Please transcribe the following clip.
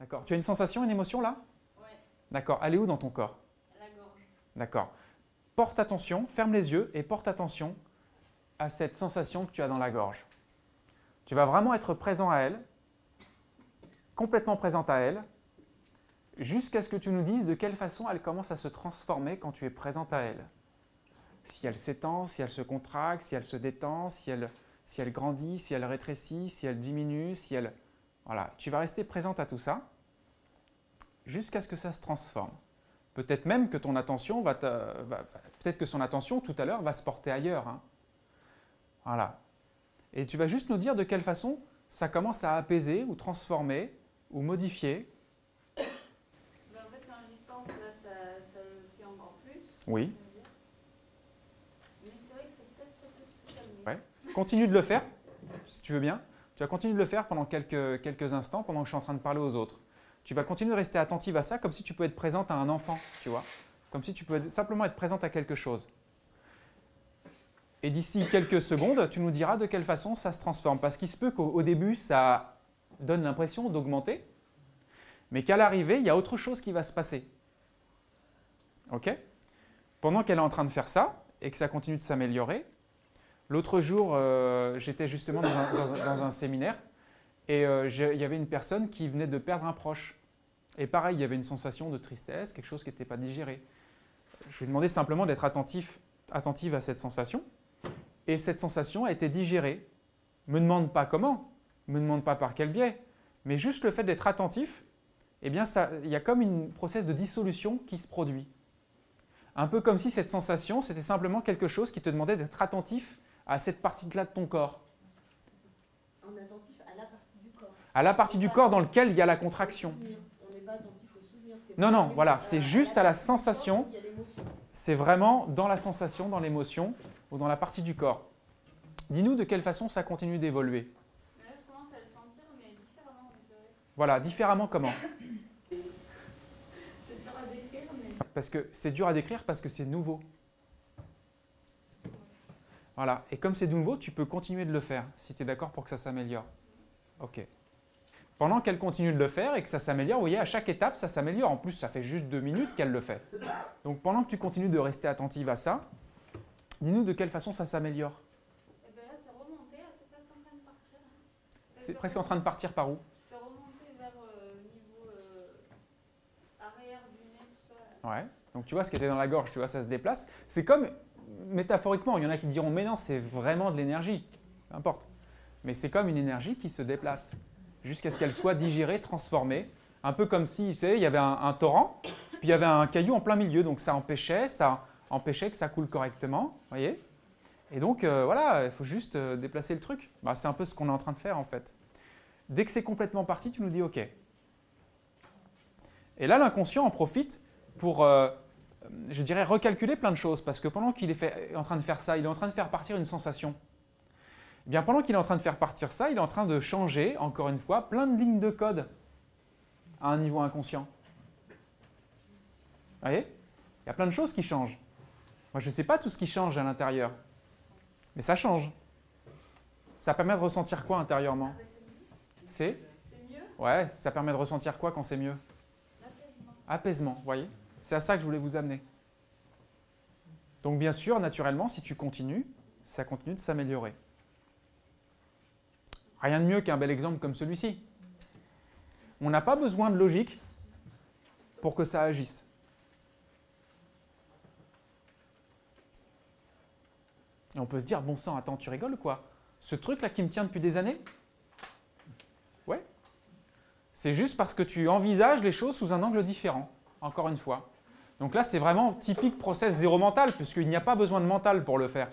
D'accord. Tu as une sensation, une émotion là? Ouais, D'accord. Elle est où dans ton corps? La gorge. D'accord. Porte attention, ferme les yeux et porte attention à cette sensation que tu as dans la gorge. Tu vas vraiment être présent à elle, complètement présente à elle, jusqu'à ce que tu nous dises de quelle façon elle commence à se transformer quand tu es présente à elle. Si elle s'étend, si elle se contracte, si elle se détend, si elle, si elle grandit, si elle rétrécit, si elle diminue, si elle... Voilà, tu vas rester présente à tout ça jusqu'à ce que ça se transforme. Peut-être même que ton attention va, peut-être que son attention tout à l'heure va se porter ailleurs. hein. Voilà. Et tu vas juste nous dire de quelle façon ça commence à apaiser ou transformer ou modifier. En fait, quand j'y pense, là, ça, ça le fait encore plus. Oui. Mais c'est vrai que c'est peut-être ça peut. Ouais. Continue de le faire, si tu veux bien. Tu vas continuer de le faire pendant quelques, quelques instants, pendant que je suis en train de parler aux autres. Tu vas continuer de rester attentive à ça, comme si tu pouvais être présente à un enfant, tu vois. Comme si tu pouvais simplement être présente à quelque chose. Et d'ici quelques secondes, tu nous diras de quelle façon ça se transforme. Parce qu'il se peut qu'au au début, ça donne l'impression d'augmenter, mais qu'à l'arrivée, il y a autre chose qui va se passer. OK? Pendant qu'elle est en train de faire ça, et que ça continue de s'améliorer, L'autre jour, euh, j'étais justement dans un séminaire et euh, il y avait une personne qui venait de perdre un proche. Et pareil, il y avait une sensation de tristesse, quelque chose qui n'était pas digéré. Je lui ai demandé simplement d'être attentif, attentive à cette sensation. Et cette sensation a été digérée. Me demande pas comment, me demande pas par quel biais, mais juste le fait d'être attentif, eh bien, il y a comme une process de dissolution qui se produit. Un peu comme si cette sensation, c'était simplement quelque chose qui te demandait d'être attentif à cette partie-là de ton corps, est attentif à la partie du corps. À la partie du corps dans laquelle il y a la contraction. Non, non, voilà, c'est juste à la sensation. C'est vraiment dans la sensation, dans l'émotion ou dans la partie du corps. Dis-nous de quelle façon ça continue d'évoluer. Voilà, différemment comment C'est dur à décrire, mais. Parce que c'est dur à décrire parce que c'est nouveau. Voilà, et comme c'est nouveau, tu peux continuer de le faire si tu es d'accord pour que ça s'améliore. Ok. Pendant qu'elle continue de le faire et que ça s'améliore, vous voyez, à chaque étape, ça s'améliore. En plus, ça fait juste deux minutes qu'elle le fait. Donc pendant que tu continues de rester attentive à ça, dis-nous de quelle façon ça s'améliore. Et ben là, c'est remonté, là, c'est presque en train de partir. C'est presque en train de partir par où? C'est remonté vers euh, niveau euh, arrière du nez, tout ça. Ouais. Donc tu vois, ce qui était dans la gorge, tu vois, ça se déplace. C'est comme, métaphoriquement, il y en a qui diront, mais non, c'est vraiment de l'énergie. Peu importe. Mais c'est comme une énergie qui se déplace jusqu'à ce qu'elle soit digérée, transformée. Un peu comme si, tu sais, il y avait un, torrent, puis il y avait un caillou en plein milieu. Donc ça empêchait, ça empêchait que ça coule correctement. voyez Et donc, euh, voilà, il faut juste euh, déplacer le truc. Bah, c'est un peu ce qu'on est en train de faire, en fait. Dès que c'est complètement parti, tu nous dis OK. Et là, l'inconscient en profite pour, euh, je dirais, recalculer plein de choses. Parce que pendant qu'il est en train de faire ça, il est en train de faire partir une sensation. Bien, pendant qu'il est en train de faire partir ça, il est en train de changer, encore une fois, plein de lignes de code à un niveau inconscient. Vous voyez? Il y a plein de choses qui changent. Moi, je ne sais pas tout ce qui change à l'intérieur. Mais ça change. Ça permet de ressentir quoi intérieurement? C'est? Ouais, ça permet de ressentir quoi quand c'est mieux? Apaisement, vous voyez? C'est à ça que je voulais vous amener. Donc bien sûr, naturellement, si tu continues, ça continue de s'améliorer. Rien de mieux qu'un bel exemple comme celui-ci. On n'a pas besoin de logique pour que ça agisse. Et on peut se dire, bon sang, attends, tu rigoles quoi? Ce truc-là qui me tient depuis des années? Ouais. C'est juste parce que tu envisages les choses sous un angle différent, encore une fois. Donc là, c'est vraiment typique process zéro mental, puisqu'il n'y a pas besoin de mental pour le faire.